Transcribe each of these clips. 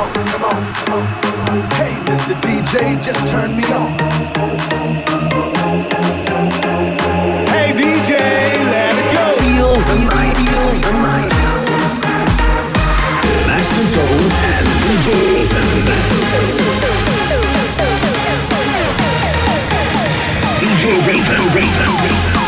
on, come on. Hey, Mr. DJ, just turn me on. Hey, DJ, let it go. Feel the night, feel the night. Master Soul and DJ Raven. DJ Raven, Raven,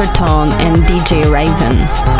Masterton and DJ Raven.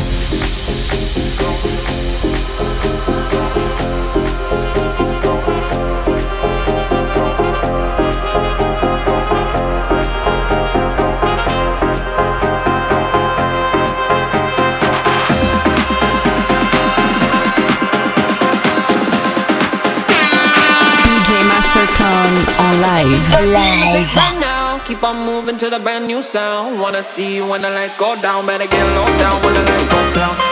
Live. Live. Right now, keep on moving to the brand new sound. Wanna see you when the lights go down. Better get low down when the lights go down.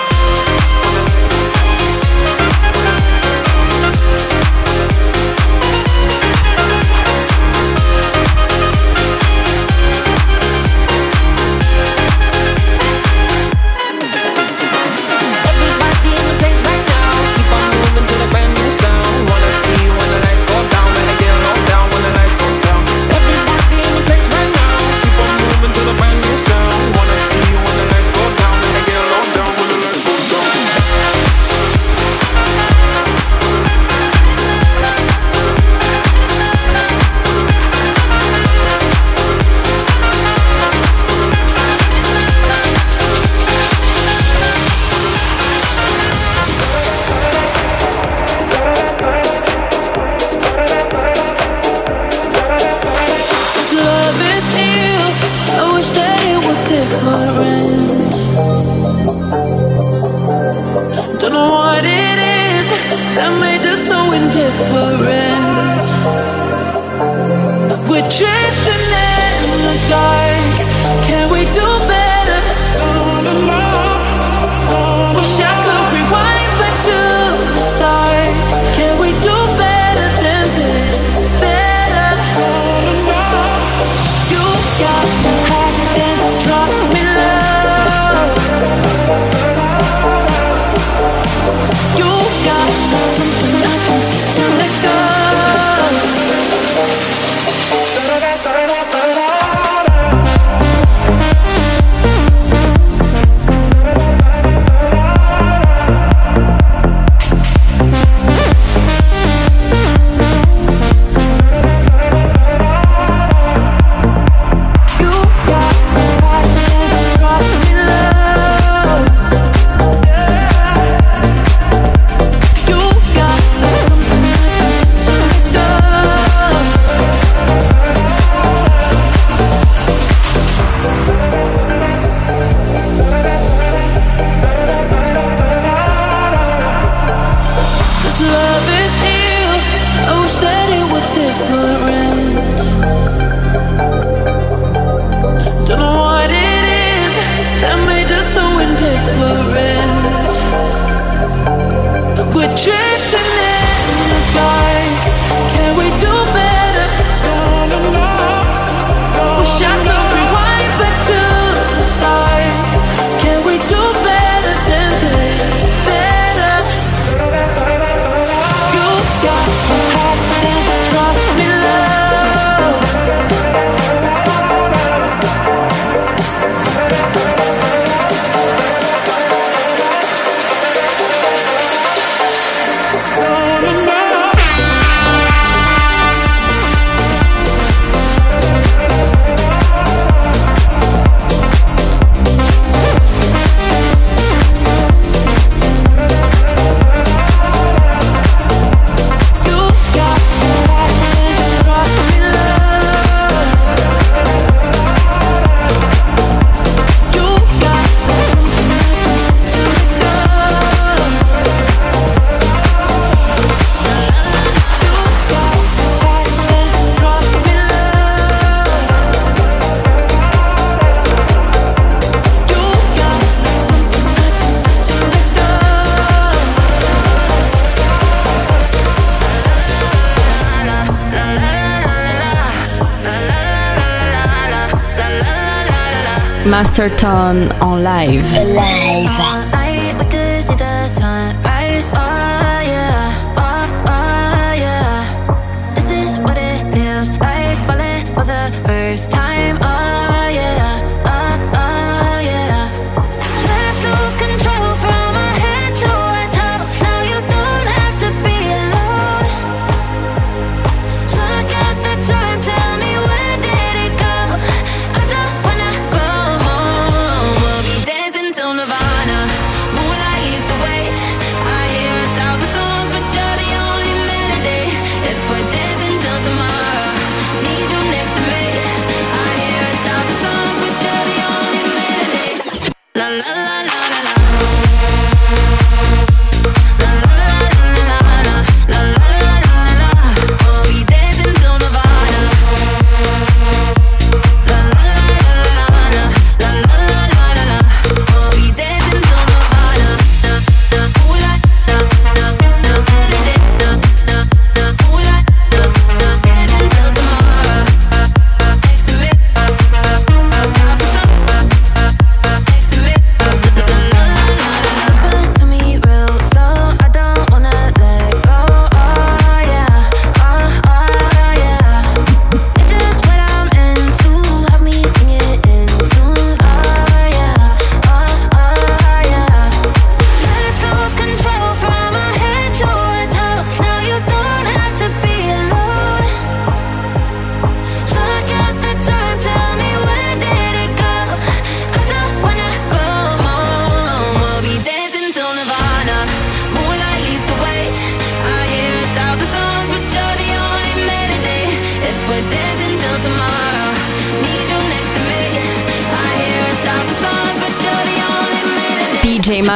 Masterton en live. Live.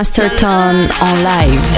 Masterton en live. Live.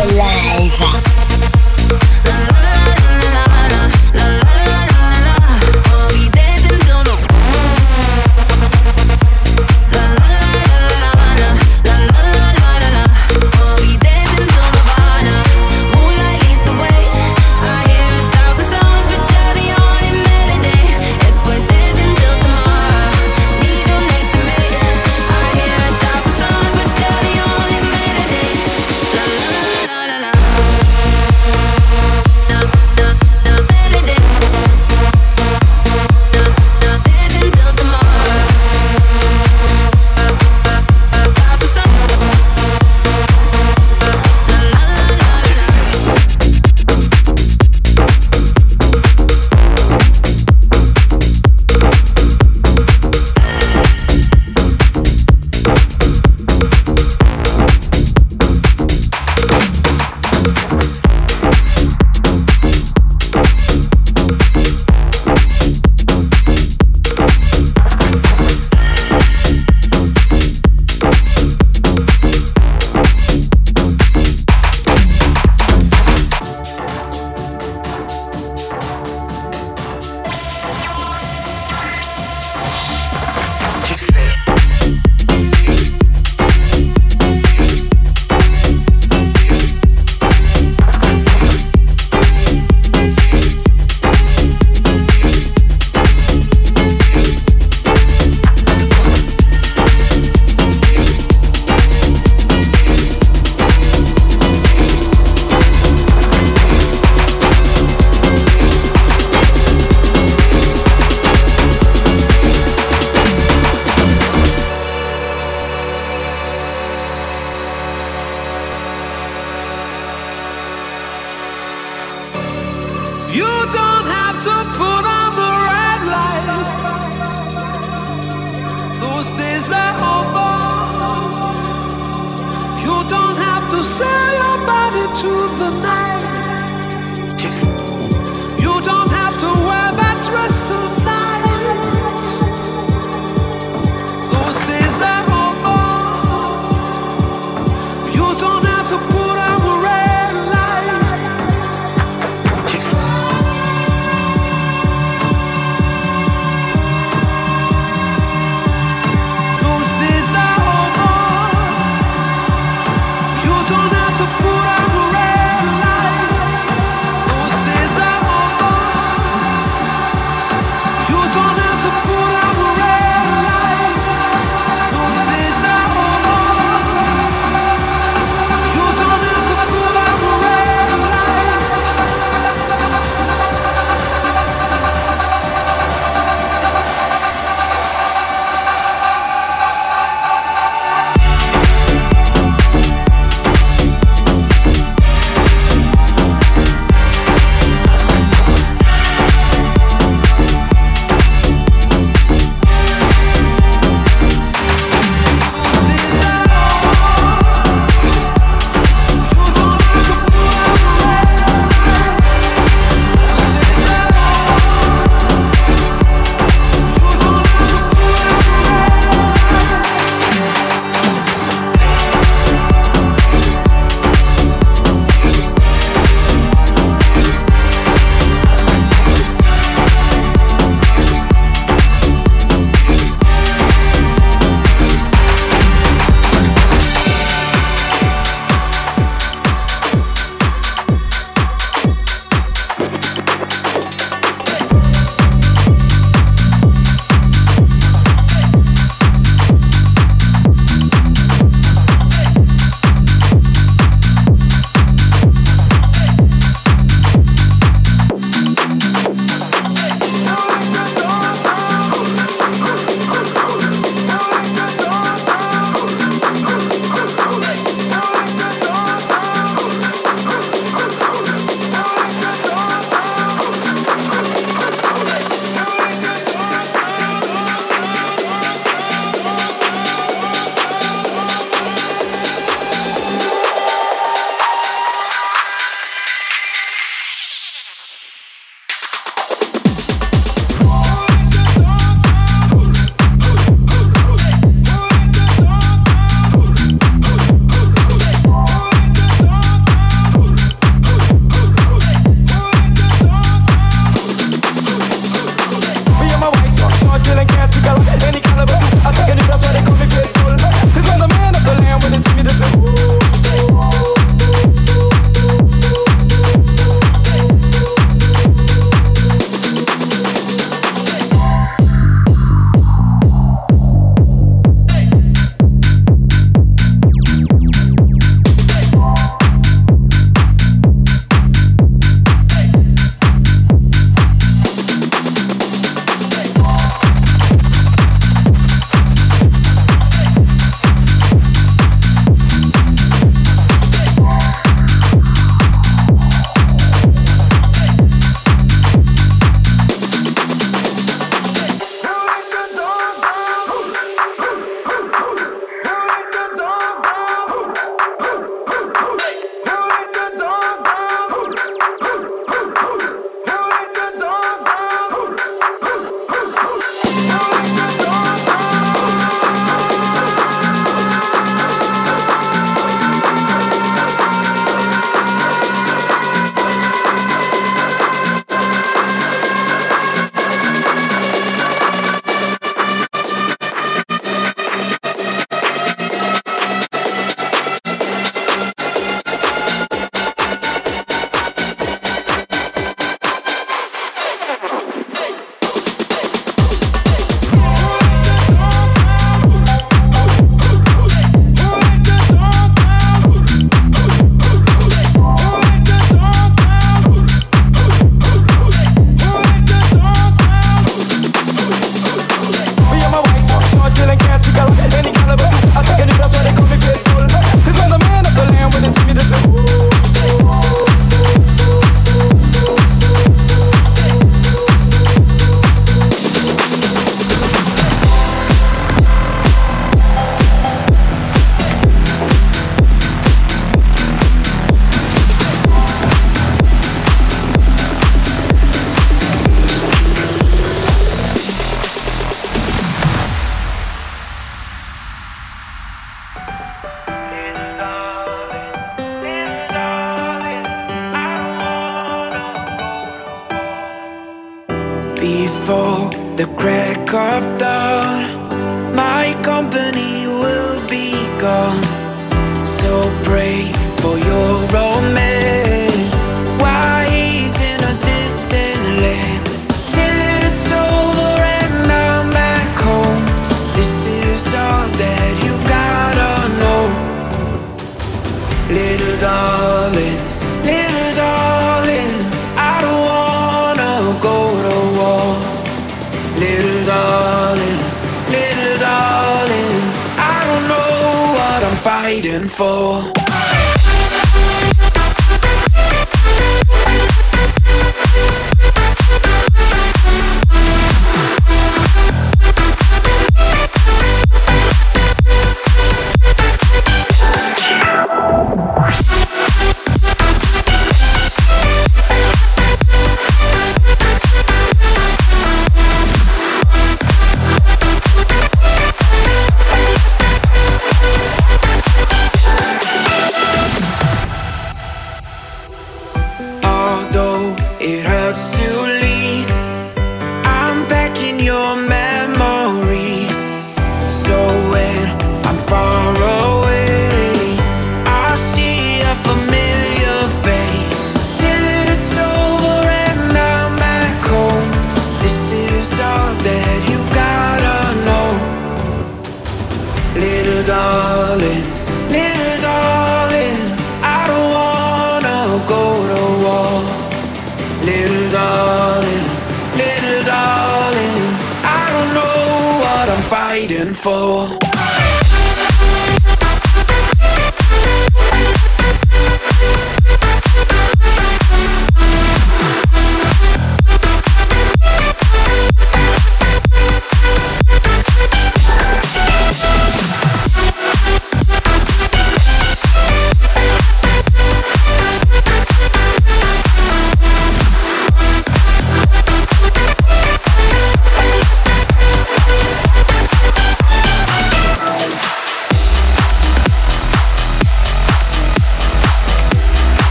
In your memory.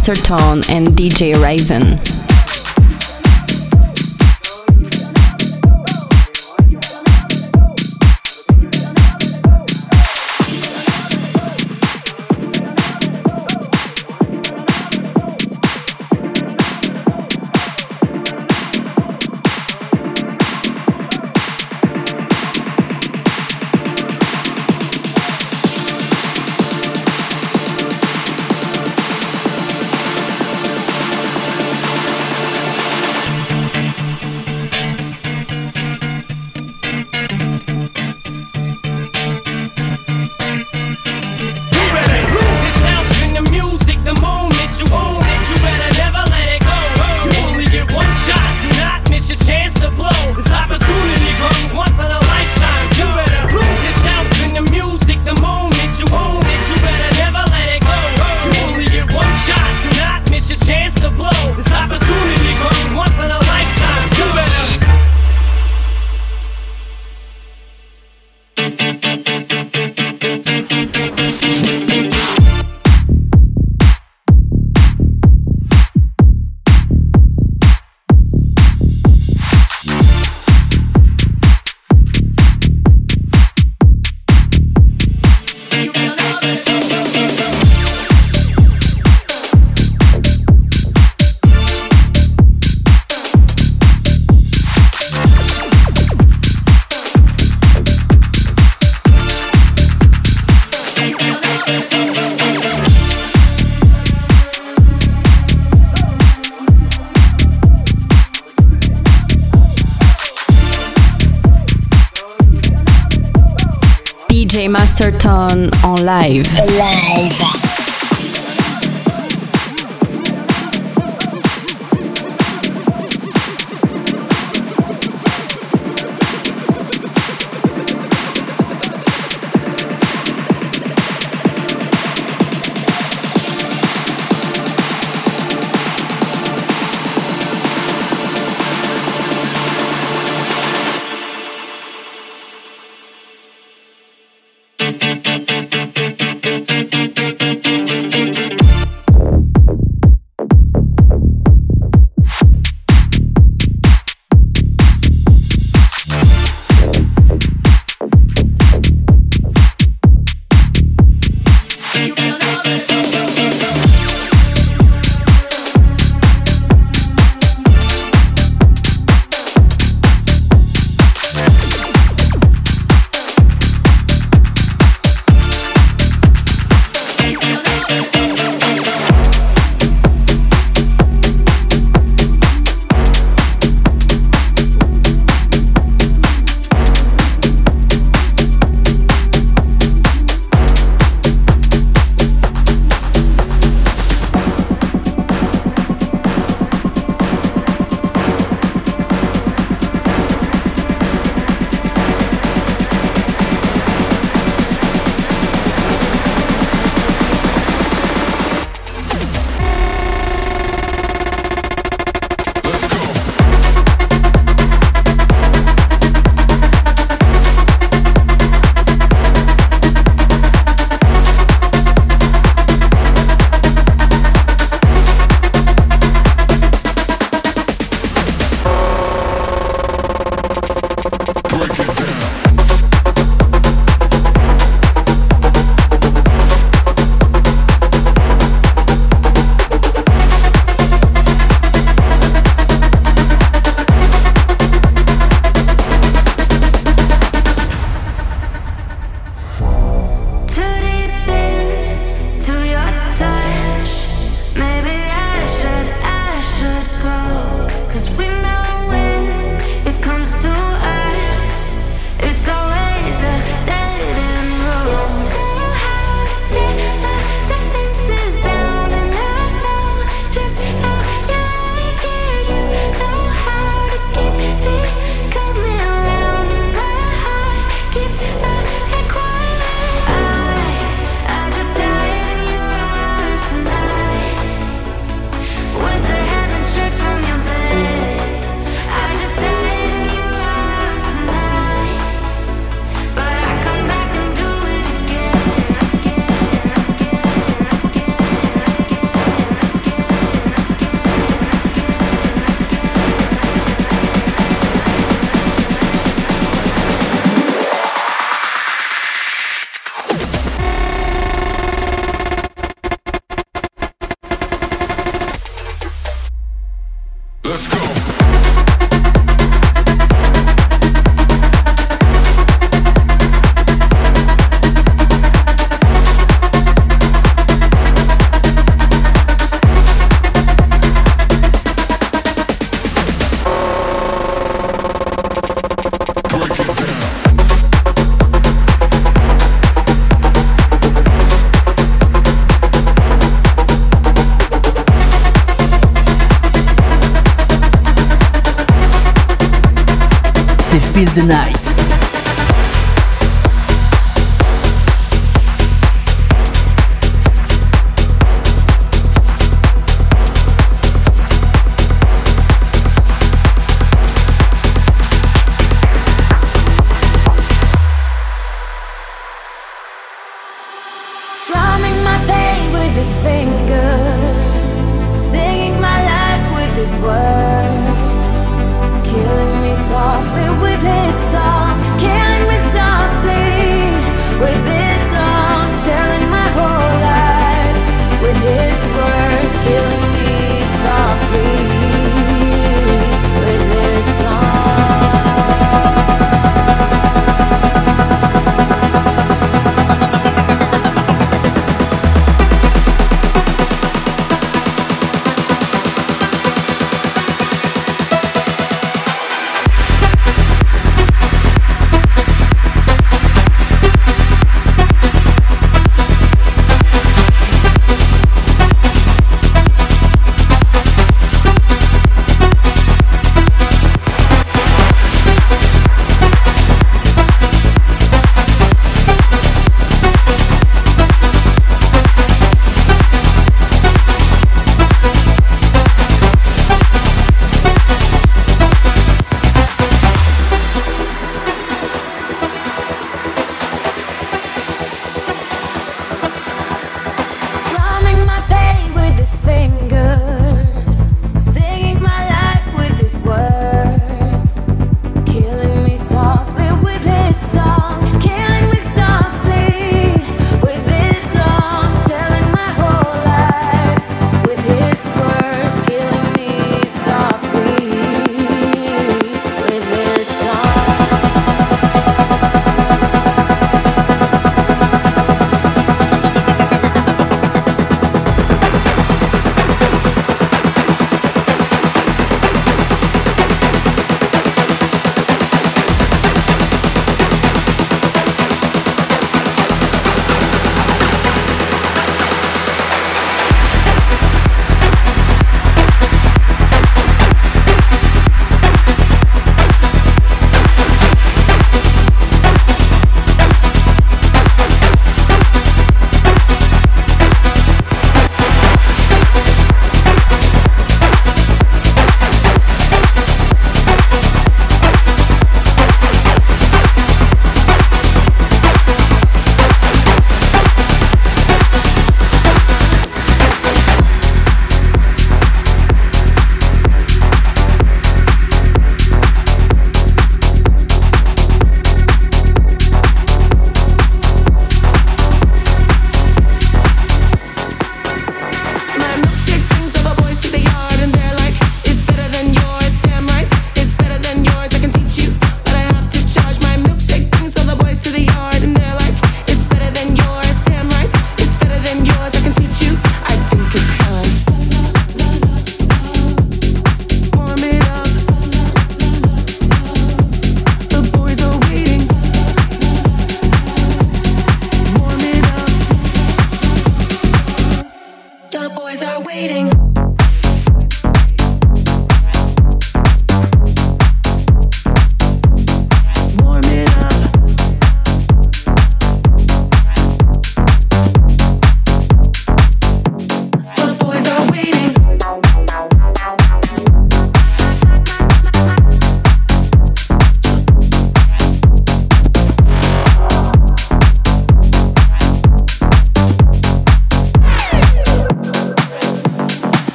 By Master Tone and DJ Raven. En. Live.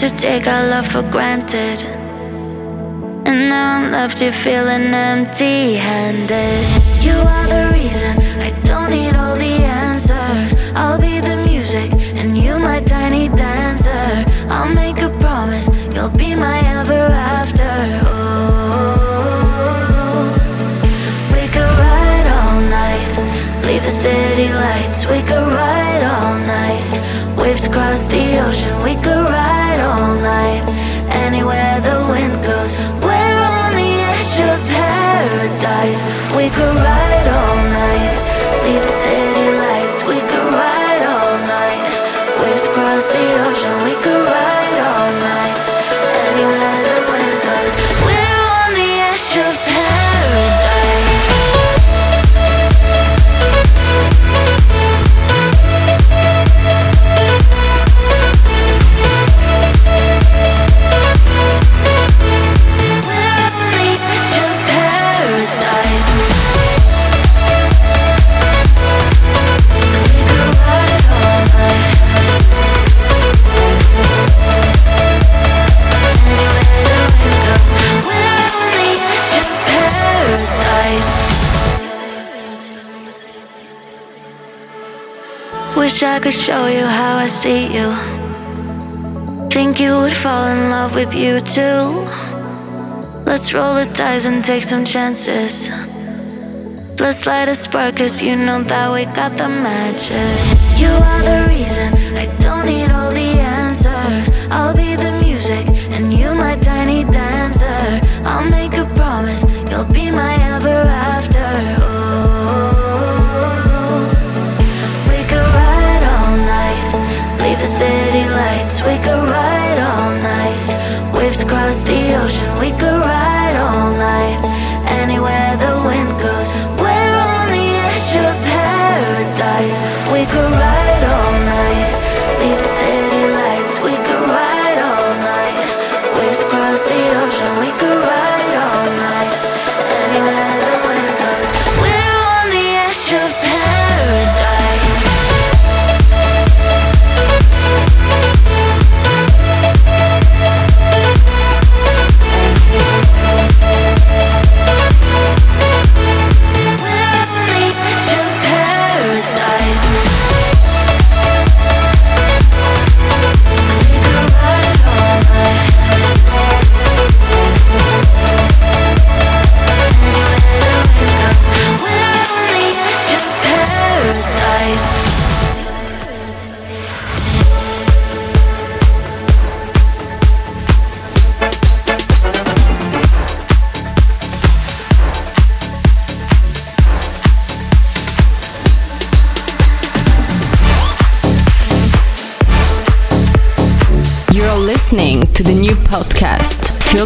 Used to take our love for granted. And now I'm left here feeling empty handed. You are the reason I don't need all the answers. I'll be the music and you my tiny dancer. I'll make a promise, you'll be my ever after. Oh, we could ride all night, leave the city lights. We could ride all night, waves across the ocean. Wish I could show you how I see you. Think you would fall in love with you too. Let's roll the dice and take some chances. Let's light a spark, cause you know that we got the magic. You are the reason I don't need all the answers. I'll be the music and you my tiny dancer. I'll make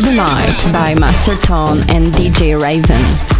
the Night by Master Tone and DJ Raven.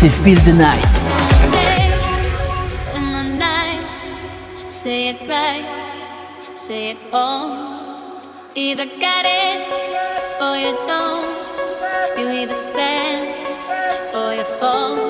c'est Feel the Night. In the night, say it right, say it all. Either got it or you don't. You either stand or you fall.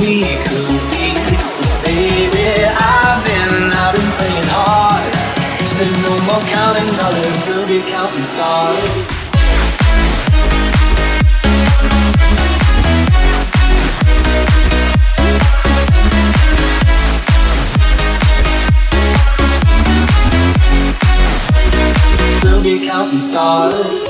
we could be. Baby, I've been, I've been praying hard. Said no more counting dollars, we'll be counting stars. We'll be counting stars.